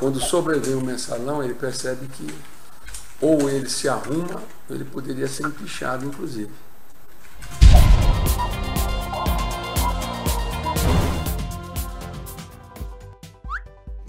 quando sobrevém o mensalão, ele percebe que ou ele se arruma, ou ele poderia ser empichado, inclusive.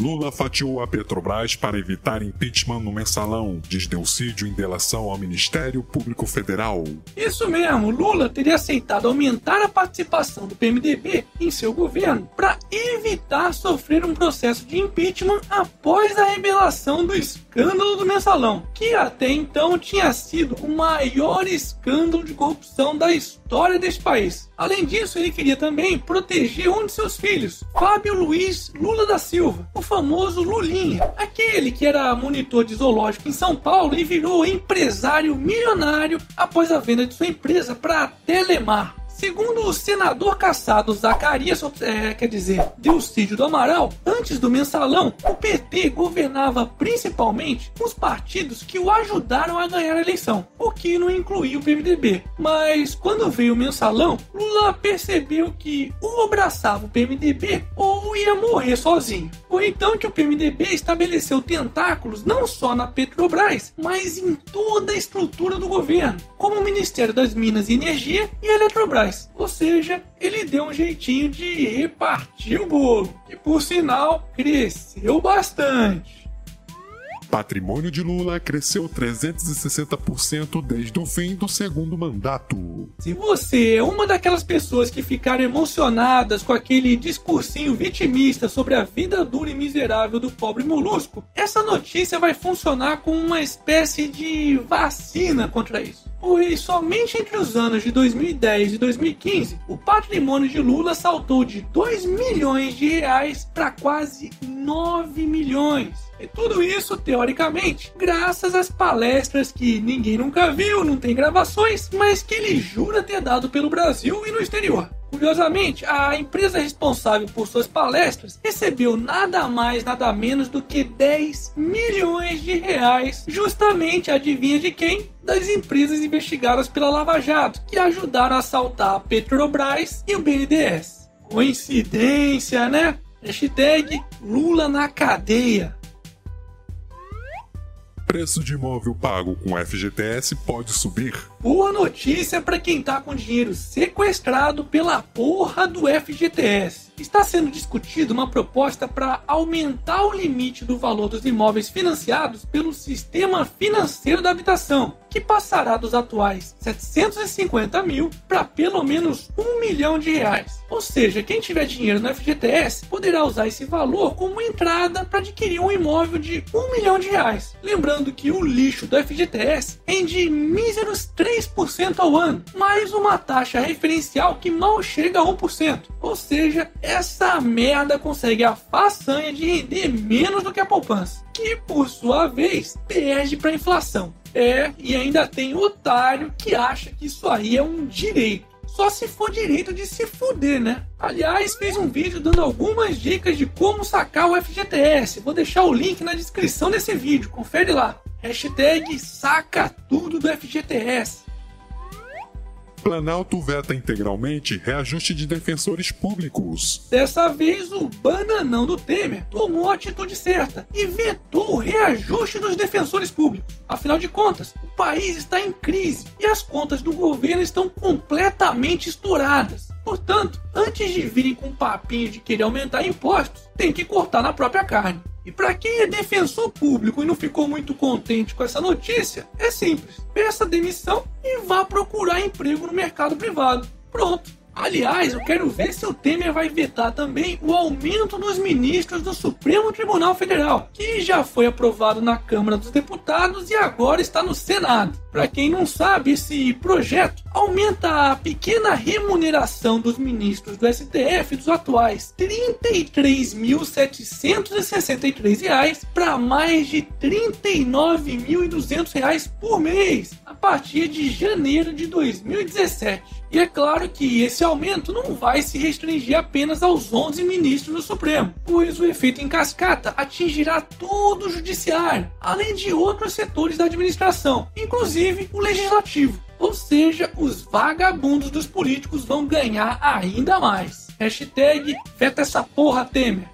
Lula fatiou a Petrobras para evitar impeachment no mensalão, diz Delcídio em delação ao Ministério Público Federal. Isso mesmo, Lula teria aceitado aumentar a participação do PMDB em seu governo para evitar sofrer um processo de impeachment após a revelação do escândalo do mensalão, que até então tinha sido o maior escândalo de corrupção da história deste país. Além disso, ele queria também proteger um de seus filhos, Fábio Luiz Lula da Silva, o famoso Lulinha, aquele que era monitor de zoológico em São Paulo e virou empresário milionário após a venda de sua empresa para Telemar. Segundo o senador caçado Zacarias, é, quer dizer, Delcídio do Amaral, antes do mensalão, o PT governava principalmente os partidos que o ajudaram a ganhar a eleição, o que não incluía o PMDB. Mas quando veio o mensalão, Lula percebeu que ou abraçava o PMDB ou ia morrer sozinho. Foi então que o PMDB estabeleceu tentáculos não só na Petrobras, mas em toda a estrutura do governo, como o Ministério das Minas e Energia e a Eletrobras. Ou seja, ele deu um jeitinho de repartir o bolo, que por sinal cresceu bastante patrimônio de Lula cresceu 360% desde o fim do segundo mandato. Se você é uma daquelas pessoas que ficaram emocionadas com aquele discursinho vitimista sobre a vida dura e miserável do pobre molusco, essa notícia vai funcionar como uma espécie de vacina contra isso. Pois somente entre os anos de 2010 e 2015, o patrimônio de Lula saltou de 2 milhões de reais para quase 9 milhões. E tudo isso, teoricamente, graças às palestras que ninguém nunca viu, não tem gravações, mas que ele jura ter dado pelo Brasil e no exterior. Curiosamente, a empresa responsável por suas palestras recebeu nada mais, nada menos do que 10 milhões de reais, justamente adivinha de quem? Das empresas investigadas pela Lava Jato, que ajudaram a assaltar a Petrobras e o BNDES. Coincidência, né? Hashtag Lula na cadeia preço de imóvel pago com FGTS pode subir. Boa notícia para quem tá com dinheiro sequestrado pela porra do FGTS. Está sendo discutida uma proposta para aumentar o limite do valor dos imóveis financiados pelo sistema financeiro da habitação, que passará dos atuais 750 mil para pelo menos um milhão de reais. Ou seja, quem tiver dinheiro no FGTS poderá usar esse valor como entrada para adquirir um imóvel de um milhão de reais. Lembrando que o lixo do FGTS é de míseros 3% ao ano, mais uma taxa referencial que mal chega a 1%. Ou seja, essa merda consegue a façanha de render menos do que a poupança, que por sua vez perde para a inflação. É, e ainda tem otário que acha que isso aí é um direito. Só se for direito de se fuder, né? Aliás, fez um vídeo dando algumas dicas de como sacar o FGTS. Vou deixar o link na descrição desse vídeo, confere lá. Hashtag saca tudo do FGTS. Planalto veta integralmente reajuste de defensores públicos. Dessa vez, o bananão do Temer tomou a atitude certa e vetou o reajuste dos defensores públicos. Afinal de contas, o país está em crise e as contas do governo estão completamente estouradas. Portanto, antes de virem com um papinho de querer aumentar impostos, tem que cortar na própria carne. E para quem é defensor público e não ficou muito contente com essa notícia, é simples: peça demissão e vá procurar emprego no mercado privado. Pronto. Aliás, eu quero ver se o Temer vai vetar também o aumento dos ministros do Supremo Tribunal Federal, que já foi aprovado na Câmara dos Deputados e agora está no Senado. Para quem não sabe, esse projeto aumenta a pequena remuneração dos ministros do STF dos atuais R$ 33.763 para mais de R$ 39.200 por mês a partir de janeiro de 2017. E é claro que esse aumento não vai se restringir apenas aos 11 ministros do Supremo, pois o efeito em cascata atingirá todo o judiciário, além de outros setores da administração, inclusive o legislativo. Ou seja, os vagabundos dos políticos vão ganhar ainda mais. Hashtag veta essa porra, Temer.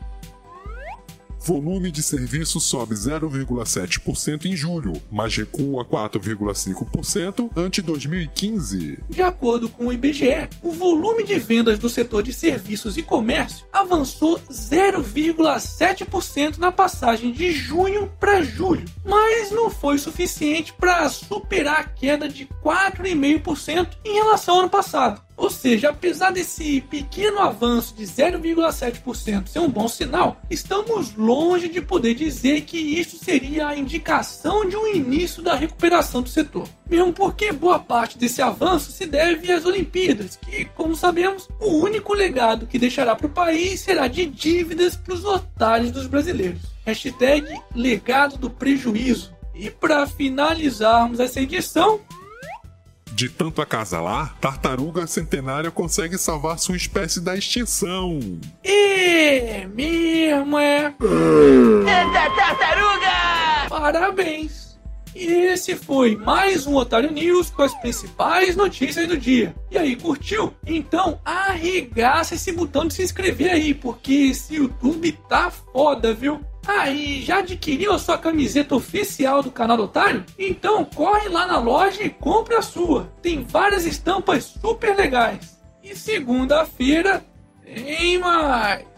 Volume de serviço sobe 0,7% em julho, mas recua 4,5% ante 2015. De acordo com o IBGE, o volume de vendas do setor de serviços e comércio avançou 0,7% na passagem de junho para julho, mas não foi suficiente para superar a queda de 4,5% em relação ao ano passado. Ou seja, apesar desse pequeno avanço de 0,7% ser um bom sinal, estamos longe de poder dizer que isso seria a indicação de um início da recuperação do setor. Mesmo porque boa parte desse avanço se deve às Olimpíadas, que, como sabemos, o único legado que deixará para o país será de dívidas para os otários dos brasileiros. Hashtag legado do prejuízo. E para finalizarmos essa edição, de tanto acasalar, tartaruga centenária consegue salvar sua espécie da extinção. É mesmo, é? Anda, tartaruga! Parabéns! E esse foi mais um Otário News com as principais notícias do dia. E aí, curtiu? Então arregaça esse botão de se inscrever aí, porque esse YouTube tá foda, viu? Ah, e já adquiriu a sua camiseta oficial do canal do Otário? Então corre lá na loja e compre a sua. Tem várias estampas super legais. E segunda-feira tem mais.